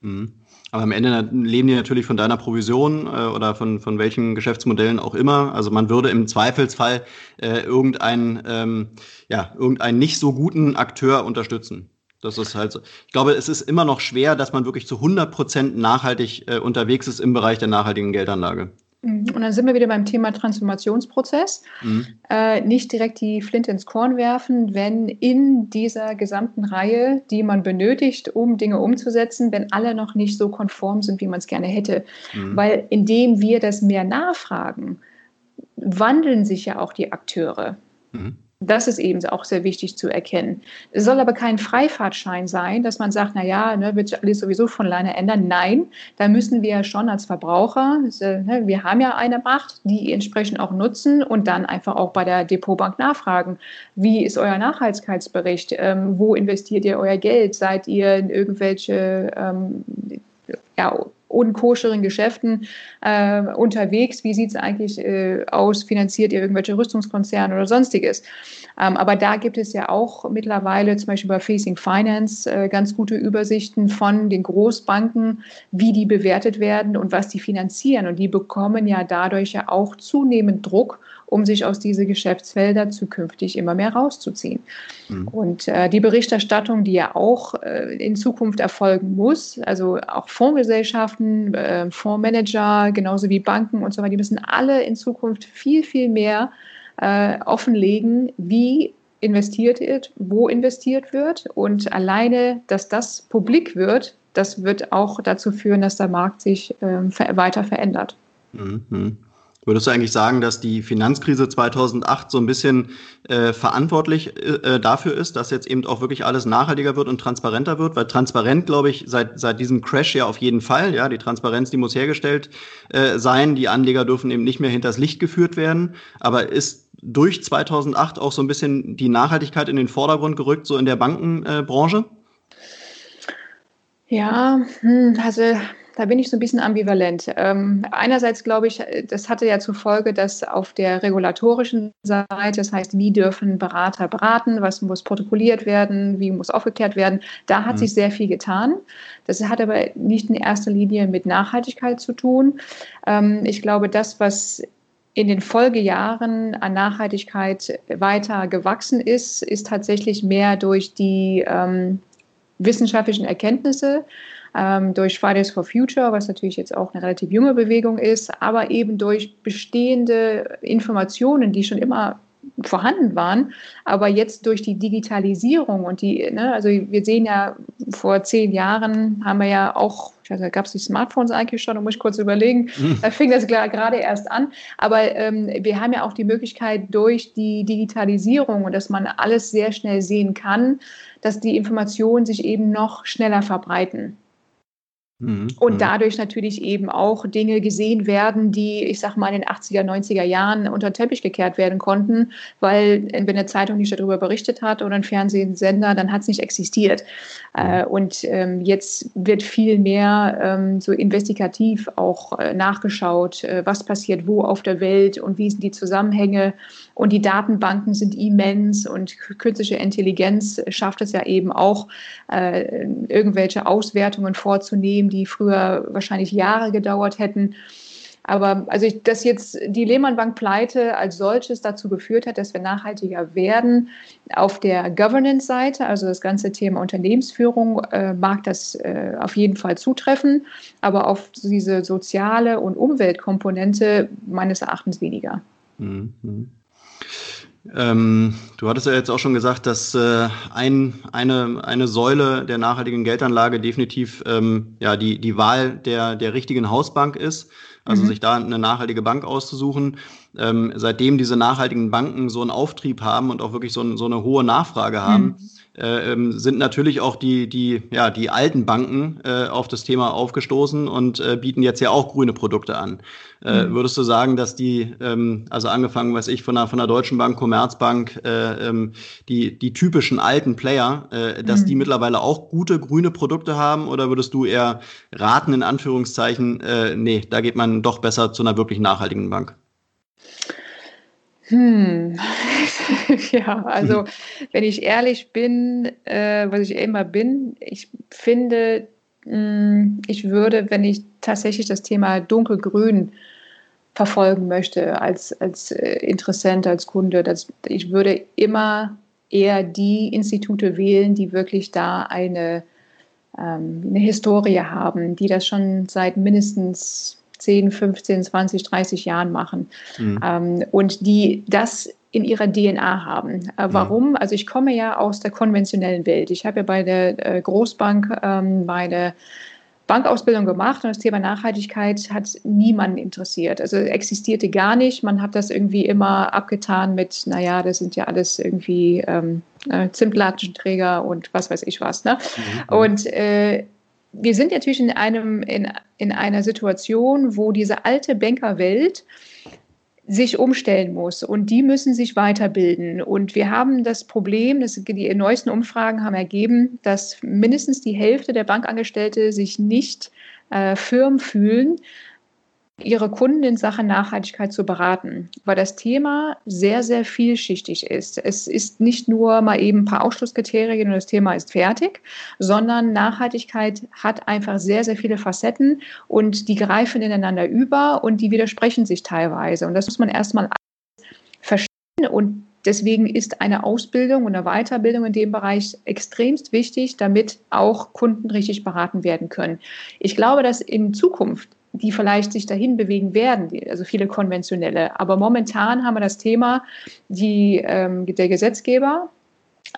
Mhm. Aber am Ende leben die natürlich von deiner Provision äh, oder von, von welchen Geschäftsmodellen auch immer. Also man würde im Zweifelsfall äh, irgendeinen, ähm, ja, irgendeinen nicht so guten Akteur unterstützen. Das ist halt so. Ich glaube, es ist immer noch schwer, dass man wirklich zu 100 Prozent nachhaltig äh, unterwegs ist im Bereich der nachhaltigen Geldanlage. Mhm. Und dann sind wir wieder beim Thema Transformationsprozess. Mhm. Äh, nicht direkt die Flinte ins Korn werfen, wenn in dieser gesamten Reihe, die man benötigt, um Dinge umzusetzen, wenn alle noch nicht so konform sind, wie man es gerne hätte. Mhm. Weil indem wir das mehr nachfragen, wandeln sich ja auch die Akteure. Mhm. Das ist eben auch sehr wichtig zu erkennen. Es soll aber kein Freifahrtschein sein, dass man sagt, na ja, ne, wird sich alles sowieso von alleine ändern. Nein, da müssen wir schon als Verbraucher, ne, wir haben ja eine Macht, die entsprechend auch nutzen und dann einfach auch bei der Depotbank nachfragen. Wie ist euer Nachhaltigkeitsbericht? Ähm, wo investiert ihr euer Geld? Seid ihr in irgendwelche ähm, ja, unkoscheren Geschäften äh, unterwegs. Wie sieht es eigentlich äh, aus? Finanziert ihr irgendwelche Rüstungskonzerne oder sonstiges? Ähm, aber da gibt es ja auch mittlerweile zum Beispiel bei Facing Finance äh, ganz gute Übersichten von den Großbanken, wie die bewertet werden und was die finanzieren. Und die bekommen ja dadurch ja auch zunehmend Druck um sich aus diese Geschäftsfelder zukünftig immer mehr rauszuziehen. Mhm. Und äh, die Berichterstattung, die ja auch äh, in Zukunft erfolgen muss, also auch Fondsgesellschaften, äh, Fondsmanager, genauso wie Banken und so weiter, die müssen alle in Zukunft viel, viel mehr äh, offenlegen, wie investiert wird, wo investiert wird. Und alleine, dass das publik wird, das wird auch dazu führen, dass der Markt sich ähm, weiter verändert. Mhm. Würdest du eigentlich sagen, dass die Finanzkrise 2008 so ein bisschen äh, verantwortlich äh, dafür ist, dass jetzt eben auch wirklich alles nachhaltiger wird und transparenter wird? Weil transparent, glaube ich, seit, seit diesem Crash ja auf jeden Fall. Ja, die Transparenz, die muss hergestellt äh, sein. Die Anleger dürfen eben nicht mehr hinters Licht geführt werden. Aber ist durch 2008 auch so ein bisschen die Nachhaltigkeit in den Vordergrund gerückt, so in der Bankenbranche? Ja, hm, also da bin ich so ein bisschen ambivalent. Ähm, einerseits glaube ich, das hatte ja zur Folge, dass auf der regulatorischen Seite, das heißt, wie dürfen Berater beraten, was muss protokolliert werden, wie muss aufgeklärt werden, da hat mhm. sich sehr viel getan. Das hat aber nicht in erster Linie mit Nachhaltigkeit zu tun. Ähm, ich glaube, das, was in den Folgejahren an Nachhaltigkeit weiter gewachsen ist, ist tatsächlich mehr durch die ähm, wissenschaftlichen Erkenntnisse, ähm, durch Fridays for Future, was natürlich jetzt auch eine relativ junge Bewegung ist, aber eben durch bestehende Informationen, die schon immer vorhanden waren, aber jetzt durch die Digitalisierung und die, ne, also wir sehen ja, vor zehn Jahren haben wir ja auch, ich weiß nicht, gab es die Smartphones eigentlich schon, da muss ich kurz überlegen, mhm. da fing das gerade erst an, aber ähm, wir haben ja auch die Möglichkeit durch die Digitalisierung und dass man alles sehr schnell sehen kann, dass die Informationen sich eben noch schneller verbreiten. Mhm. Und mhm. dadurch natürlich eben auch Dinge gesehen werden, die, ich sag mal, in den 80er, 90er Jahren unter den Teppich gekehrt werden konnten, weil entweder eine Zeitung nicht darüber berichtet hat oder ein Fernsehsender, dann hat es nicht existiert. Mhm. Äh, und ähm, jetzt wird viel mehr ähm, so investigativ auch äh, nachgeschaut, äh, was passiert wo auf der Welt und wie sind die Zusammenhänge. Und die Datenbanken sind immens und künstliche Intelligenz schafft es ja eben auch, irgendwelche Auswertungen vorzunehmen, die früher wahrscheinlich Jahre gedauert hätten. Aber also ich, dass jetzt die Lehman Bank Pleite als solches dazu geführt hat, dass wir nachhaltiger werden, auf der Governance-Seite, also das ganze Thema Unternehmensführung, äh, mag das äh, auf jeden Fall zutreffen, aber auf diese soziale und Umweltkomponente meines Erachtens weniger. Mhm. Ähm, du hattest ja jetzt auch schon gesagt, dass äh, ein, eine, eine Säule der nachhaltigen Geldanlage definitiv ähm, ja, die, die Wahl der, der richtigen Hausbank ist. Also mhm. sich da eine nachhaltige Bank auszusuchen. Ähm, seitdem diese nachhaltigen Banken so einen Auftrieb haben und auch wirklich so, ein, so eine hohe Nachfrage haben, mhm äh, ähm, sind natürlich auch die, die, ja, die alten Banken äh, auf das Thema aufgestoßen und äh, bieten jetzt ja auch grüne Produkte an. Äh, mhm. Würdest du sagen, dass die, ähm, also angefangen, weiß ich, von der, von der Deutschen Bank, Commerzbank, äh, ähm, die, die typischen alten Player, äh, dass mhm. die mittlerweile auch gute grüne Produkte haben? Oder würdest du eher raten, in Anführungszeichen, nee, da geht man doch besser zu einer wirklich nachhaltigen Bank? Hm, ja, also wenn ich ehrlich bin, äh, was ich immer bin, ich finde, mh, hm, ich würde, wenn ich tatsächlich das Thema dunkelgrün verfolgen möchte als, als äh, Interessent, als Kunde, das, ich würde immer eher die Institute wählen, die wirklich da eine, ähm, eine Historie haben, die das schon seit mindestens 10, 15, 20, 30 Jahren machen. Mhm. Ähm, und die das in ihrer DNA haben. Äh, mhm. warum? Also ich komme ja aus der konventionellen Welt. Ich habe ja bei der äh, Großbank ähm, meine Bankausbildung gemacht und das Thema Nachhaltigkeit hat niemanden interessiert. Also existierte gar nicht. Man hat das irgendwie immer abgetan mit, naja, das sind ja alles irgendwie ähm, äh, Zimtlatschenträger und was weiß ich was. Ne? Mhm. Und äh, wir sind natürlich in, einem, in, in einer Situation, wo diese alte Bankerwelt sich umstellen muss und die müssen sich weiterbilden. Und wir haben das Problem, dass die neuesten Umfragen haben ergeben, dass mindestens die Hälfte der Bankangestellte sich nicht äh, firm fühlen, ihre Kunden in Sachen Nachhaltigkeit zu beraten, weil das Thema sehr, sehr vielschichtig ist. Es ist nicht nur mal eben ein paar Ausschlusskriterien und das Thema ist fertig, sondern Nachhaltigkeit hat einfach sehr, sehr viele Facetten und die greifen ineinander über und die widersprechen sich teilweise. Und das muss man erstmal verstehen und Deswegen ist eine Ausbildung und eine Weiterbildung in dem Bereich extremst wichtig, damit auch Kunden richtig beraten werden können. Ich glaube, dass in Zukunft die vielleicht sich dahin bewegen werden, also viele konventionelle. Aber momentan haben wir das Thema, die, ähm, der Gesetzgeber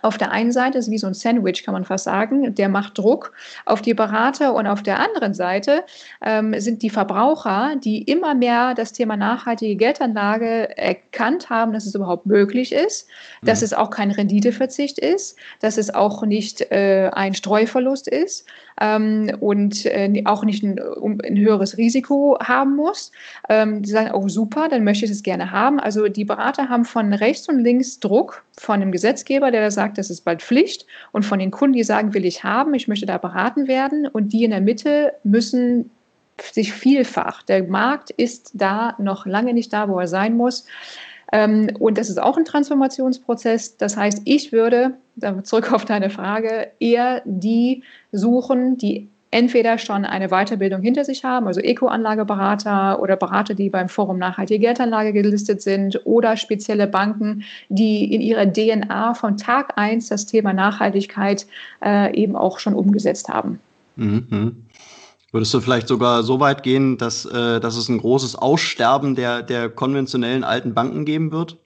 auf der einen Seite ist wie so ein Sandwich, kann man fast sagen, der macht Druck auf die Berater und auf der anderen Seite ähm, sind die Verbraucher, die immer mehr das Thema nachhaltige Geldanlage erkannt haben, dass es überhaupt möglich ist, mhm. dass es auch kein Renditeverzicht ist, dass es auch nicht äh, ein Streuverlust ist ähm, und äh, auch nicht ein, um, ein, höheres Risiko haben muss. Ähm, die sagen, oh super, dann möchte ich es gerne haben. Also die Berater haben von rechts und links Druck von dem Gesetzgeber, der sagt, das ist bald Pflicht, und von den Kunden, die sagen, will ich haben, ich möchte da beraten werden. Und die in der Mitte müssen sich vielfach. Der Markt ist da noch lange nicht da, wo er sein muss. Ähm, und das ist auch ein Transformationsprozess. Das heißt, ich würde, zurück auf deine Frage, eher die suchen, die entweder schon eine Weiterbildung hinter sich haben, also Eco-Anlageberater oder Berater, die beim Forum Nachhaltige Geldanlage gelistet sind oder spezielle Banken, die in ihrer DNA von Tag eins das Thema Nachhaltigkeit äh, eben auch schon umgesetzt haben. Mhm. Würdest du vielleicht sogar so weit gehen, dass, äh, dass es ein großes Aussterben der, der konventionellen alten Banken geben wird?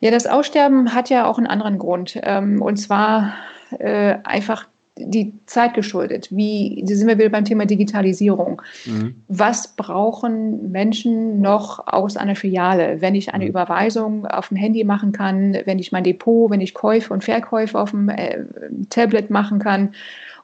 Ja, das Aussterben hat ja auch einen anderen Grund. Ähm, und zwar äh, einfach die Zeit geschuldet. Wie da sind wir wieder beim Thema Digitalisierung. Mhm. Was brauchen Menschen noch aus einer Filiale, wenn ich eine mhm. Überweisung auf dem Handy machen kann, wenn ich mein Depot, wenn ich Käufe und Verkäufe auf dem äh, Tablet machen kann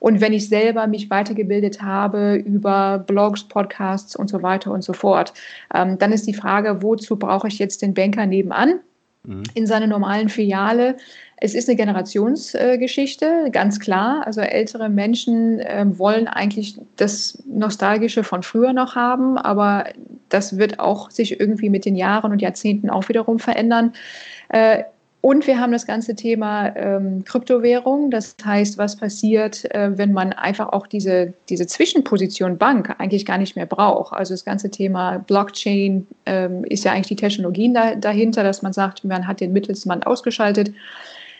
und wenn ich selber mich weitergebildet habe über Blogs, Podcasts und so weiter und so fort. Ähm, dann ist die Frage, wozu brauche ich jetzt den Banker nebenan? Mhm. in seiner normalen Filiale. Es ist eine Generationsgeschichte, äh, ganz klar. Also ältere Menschen äh, wollen eigentlich das Nostalgische von früher noch haben, aber das wird auch sich irgendwie mit den Jahren und Jahrzehnten auch wiederum verändern. Äh, und wir haben das ganze Thema ähm, Kryptowährung. Das heißt, was passiert, äh, wenn man einfach auch diese, diese Zwischenposition Bank eigentlich gar nicht mehr braucht. Also das ganze Thema Blockchain ähm, ist ja eigentlich die Technologien da, dahinter, dass man sagt, man hat den Mittelsmann ausgeschaltet.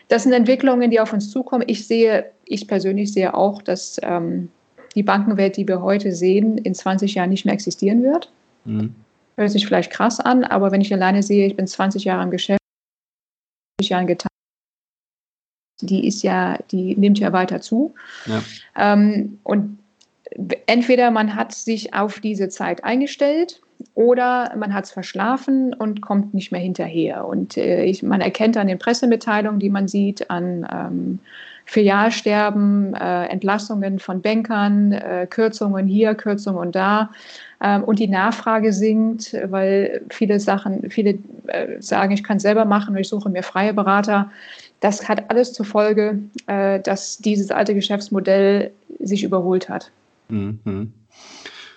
Das sind Entwicklungen, die auf uns zukommen. Ich sehe, ich persönlich sehe auch, dass ähm, die Bankenwelt, die wir heute sehen, in 20 Jahren nicht mehr existieren wird. Mhm. Hört sich vielleicht krass an, aber wenn ich alleine sehe, ich bin 20 Jahre im Geschäft, 20 Jahren getan, die ist ja, die nimmt ja weiter zu. Ja. Ähm, und entweder man hat sich auf diese Zeit eingestellt oder man hat es verschlafen und kommt nicht mehr hinterher. Und äh, ich, man erkennt an den Pressemitteilungen, die man sieht, an ähm, Filialsterben, äh, Entlassungen von Bankern, äh, Kürzungen hier, Kürzungen da. Ähm, und die Nachfrage sinkt, weil viele Sachen, viele äh, sagen, ich kann es selber machen und ich suche mir freie Berater. Das hat alles zur Folge, äh, dass dieses alte Geschäftsmodell sich überholt hat. Mhm.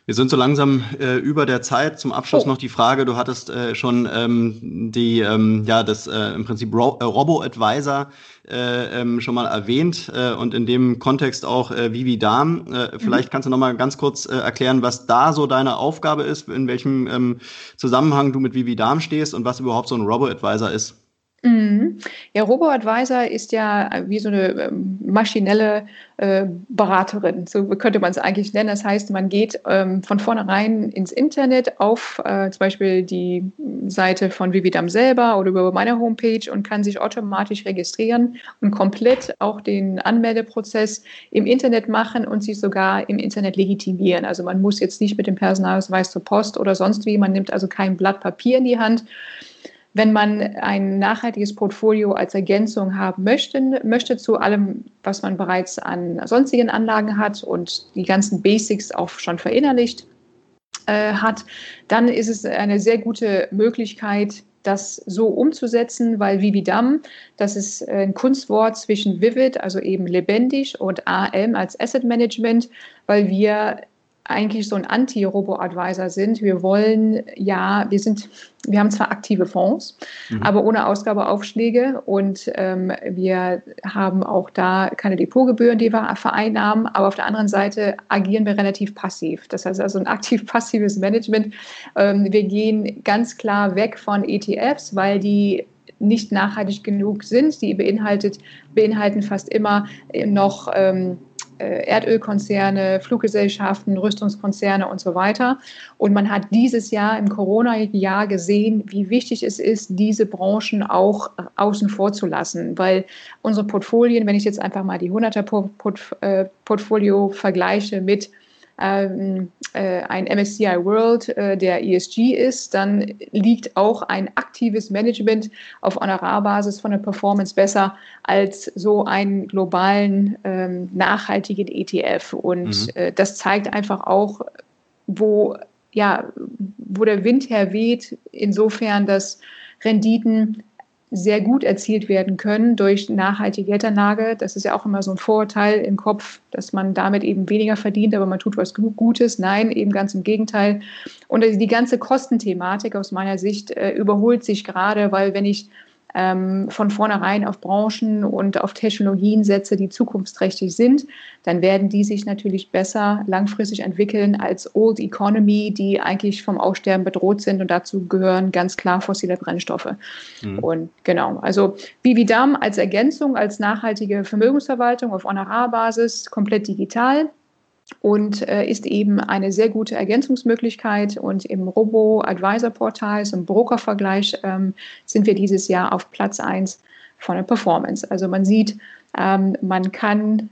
Wir sind so langsam äh, über der Zeit. Zum Abschluss oh. noch die Frage, du hattest äh, schon ähm, die, ähm, ja, das äh, im Prinzip Ro äh, Robo-Advisor äh, ähm, schon mal erwähnt äh, und in dem Kontext auch äh, Vivi Darm. Äh, mhm. vielleicht kannst du noch mal ganz kurz äh, erklären, was da so deine Aufgabe ist, in welchem ähm, Zusammenhang du mit Vivi Darm stehst und was überhaupt so ein Robo-Advisor ist. Mhm. Ja, Robo-Advisor ist ja wie so eine ähm, maschinelle äh, Beraterin, so könnte man es eigentlich nennen. Das heißt, man geht ähm, von vornherein ins Internet auf äh, zum Beispiel die Seite von Vividam selber oder über meine Homepage und kann sich automatisch registrieren und komplett auch den Anmeldeprozess im Internet machen und sich sogar im Internet legitimieren. Also man muss jetzt nicht mit dem Personalausweis zur Post oder sonst wie, man nimmt also kein Blatt Papier in die Hand wenn man ein nachhaltiges Portfolio als Ergänzung haben möchte, möchte zu allem, was man bereits an sonstigen Anlagen hat und die ganzen Basics auch schon verinnerlicht äh, hat, dann ist es eine sehr gute Möglichkeit, das so umzusetzen, weil Vividam, das ist ein Kunstwort zwischen Vivid, also eben lebendig, und AM als Asset Management, weil wir eigentlich so ein Anti-Robo-Advisor sind. Wir wollen ja, wir sind, wir haben zwar aktive Fonds, mhm. aber ohne Ausgabeaufschläge und ähm, wir haben auch da keine Depotgebühren, die wir vereinnahmen, aber auf der anderen Seite agieren wir relativ passiv. Das heißt also ein aktiv-passives Management. Ähm, wir gehen ganz klar weg von ETFs, weil die nicht nachhaltig genug sind. Die beinhaltet, beinhalten fast immer noch ähm, äh, Erdölkonzerne, Fluggesellschaften, Rüstungskonzerne und so weiter. Und man hat dieses Jahr im Corona-Jahr gesehen, wie wichtig es ist, diese Branchen auch außen vor zu lassen, weil unsere Portfolien, wenn ich jetzt einfach mal die 100er-Portfolio äh, vergleiche mit ähm, äh, ein MSCI World, äh, der ESG ist, dann liegt auch ein aktives Management auf Honorarbasis von der Performance besser als so einen globalen ähm, nachhaltigen ETF. Und mhm. äh, das zeigt einfach auch, wo, ja, wo der Wind herweht, insofern, dass Renditen sehr gut erzielt werden können durch nachhaltige Geldanlage. Das ist ja auch immer so ein Vorurteil im Kopf, dass man damit eben weniger verdient, aber man tut was Gutes. Nein, eben ganz im Gegenteil. Und die ganze Kostenthematik aus meiner Sicht äh, überholt sich gerade, weil wenn ich ähm, von vornherein auf Branchen und auf Technologien setze, die zukunftsträchtig sind, dann werden die sich natürlich besser langfristig entwickeln als Old Economy, die eigentlich vom Aussterben bedroht sind. Und dazu gehören ganz klar fossile Brennstoffe. Mhm. Und genau, also Bividam als Ergänzung, als nachhaltige Vermögensverwaltung auf Honorarbasis, komplett digital und äh, ist eben eine sehr gute Ergänzungsmöglichkeit. Und im Robo-Advisor-Portal, im Brokervergleich, ähm, sind wir dieses Jahr auf Platz 1 von der Performance. Also man sieht, ähm, man kann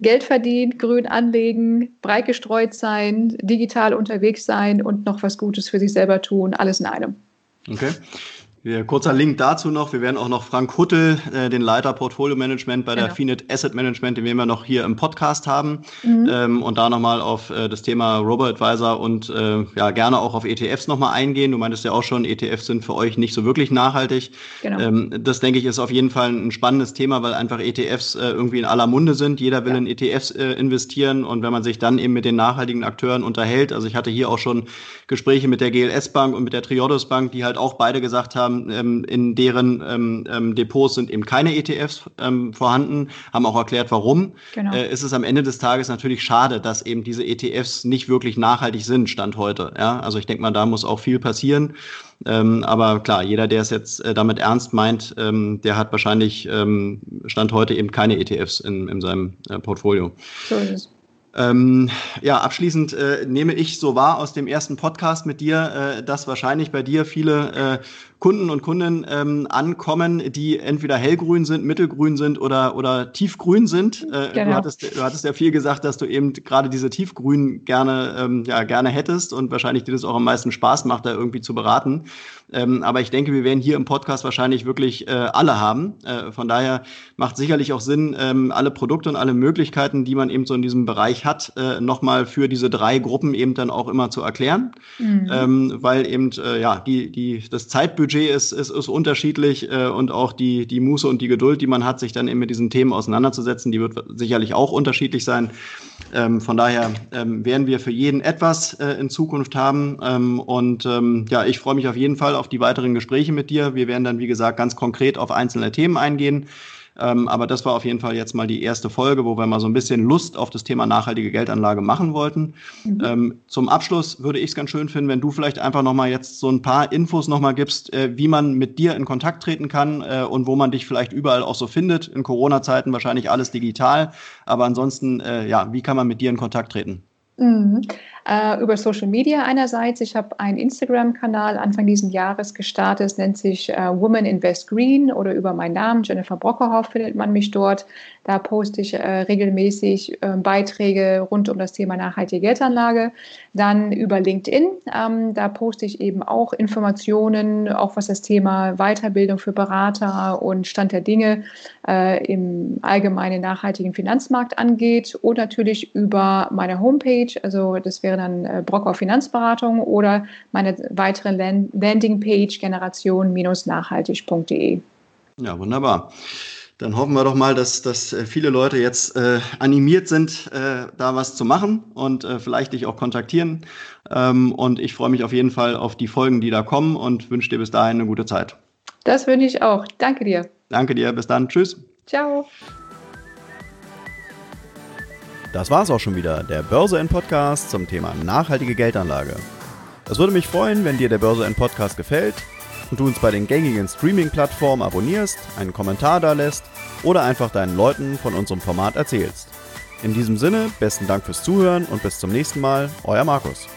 Geld verdienen, grün anlegen, breit gestreut sein, digital unterwegs sein und noch was Gutes für sich selber tun, alles in einem. Okay. Kurzer Link dazu noch. Wir werden auch noch Frank Huttel, äh, den Leiter Portfolio Management bei der genau. Finet Asset Management, den wir noch hier im Podcast haben. Mhm. Ähm, und da nochmal auf äh, das Thema Robo-Advisor und äh, ja gerne auch auf ETFs nochmal eingehen. Du meintest ja auch schon, ETFs sind für euch nicht so wirklich nachhaltig. Genau. Ähm, das denke ich ist auf jeden Fall ein spannendes Thema, weil einfach ETFs äh, irgendwie in aller Munde sind. Jeder will ja. in ETFs äh, investieren und wenn man sich dann eben mit den nachhaltigen Akteuren unterhält, also ich hatte hier auch schon Gespräche mit der GLS Bank und mit der Triodos Bank, die halt auch beide gesagt haben, ähm, in deren ähm, ähm, Depots sind eben keine ETFs ähm, vorhanden, haben auch erklärt, warum. Genau. Äh, ist es am Ende des Tages natürlich schade, dass eben diese ETFs nicht wirklich nachhaltig sind, Stand heute. Ja? Also ich denke mal, da muss auch viel passieren. Ähm, aber klar, jeder, der es jetzt äh, damit ernst meint, ähm, der hat wahrscheinlich ähm, Stand heute eben keine ETFs in, in seinem äh, Portfolio. So ist es. Ähm, ja, abschließend äh, nehme ich so wahr aus dem ersten Podcast mit dir, äh, dass wahrscheinlich bei dir viele äh, Kunden und Kundinnen ähm, ankommen, die entweder hellgrün sind, mittelgrün sind oder, oder tiefgrün sind. Äh, genau. du, hattest, du hattest ja viel gesagt, dass du eben gerade diese tiefgrün gerne, ähm, ja, gerne hättest und wahrscheinlich dir das auch am meisten Spaß macht, da irgendwie zu beraten. Ähm, aber ich denke, wir werden hier im Podcast wahrscheinlich wirklich äh, alle haben. Äh, von daher macht sicherlich auch Sinn, ähm, alle Produkte und alle Möglichkeiten, die man eben so in diesem Bereich hat, äh, nochmal für diese drei Gruppen eben dann auch immer zu erklären. Mhm. Ähm, weil eben äh, ja die, die, das Zeitbudget Budget ist, ist, ist unterschiedlich äh, und auch die, die Muße und die Geduld, die man hat, sich dann eben mit diesen Themen auseinanderzusetzen, die wird sicherlich auch unterschiedlich sein. Ähm, von daher ähm, werden wir für jeden etwas äh, in Zukunft haben. Ähm, und ähm, ja, ich freue mich auf jeden Fall auf die weiteren Gespräche mit dir. Wir werden dann, wie gesagt, ganz konkret auf einzelne Themen eingehen. Ähm, aber das war auf jeden Fall jetzt mal die erste Folge, wo wir mal so ein bisschen Lust auf das Thema nachhaltige Geldanlage machen wollten. Mhm. Ähm, zum Abschluss würde ich es ganz schön finden, wenn du vielleicht einfach nochmal jetzt so ein paar Infos nochmal gibst, äh, wie man mit dir in Kontakt treten kann äh, und wo man dich vielleicht überall auch so findet. In Corona-Zeiten wahrscheinlich alles digital. Aber ansonsten, äh, ja, wie kann man mit dir in Kontakt treten? Mhm. Äh, über Social Media einerseits. Ich habe einen Instagram-Kanal Anfang dieses Jahres gestartet, es nennt sich äh, Women Invest Green oder über meinen Namen, Jennifer Brockerhoff, findet man mich dort. Da poste ich äh, regelmäßig äh, Beiträge rund um das Thema nachhaltige Geldanlage. Dann über LinkedIn, ähm, da poste ich eben auch Informationen, auch was das Thema Weiterbildung für Berater und Stand der Dinge äh, im allgemeinen nachhaltigen Finanzmarkt angeht. Und natürlich über meine Homepage, also das wäre dann äh, Brockhoff Finanzberatung oder meine weitere Landingpage generation-nachhaltig.de. Ja, wunderbar. Dann hoffen wir doch mal, dass, dass äh, viele Leute jetzt äh, animiert sind, äh, da was zu machen und äh, vielleicht dich auch kontaktieren. Ähm, und ich freue mich auf jeden Fall auf die Folgen, die da kommen und wünsche dir bis dahin eine gute Zeit. Das wünsche ich auch. Danke dir. Danke dir. Bis dann. Tschüss. Ciao. Das war's auch schon wieder, der Börse N Podcast zum Thema nachhaltige Geldanlage. Es würde mich freuen, wenn dir der Börse N Podcast gefällt und du uns bei den gängigen Streaming-Plattformen abonnierst, einen Kommentar da lässt oder einfach deinen Leuten von unserem Format erzählst. In diesem Sinne, besten Dank fürs Zuhören und bis zum nächsten Mal, euer Markus.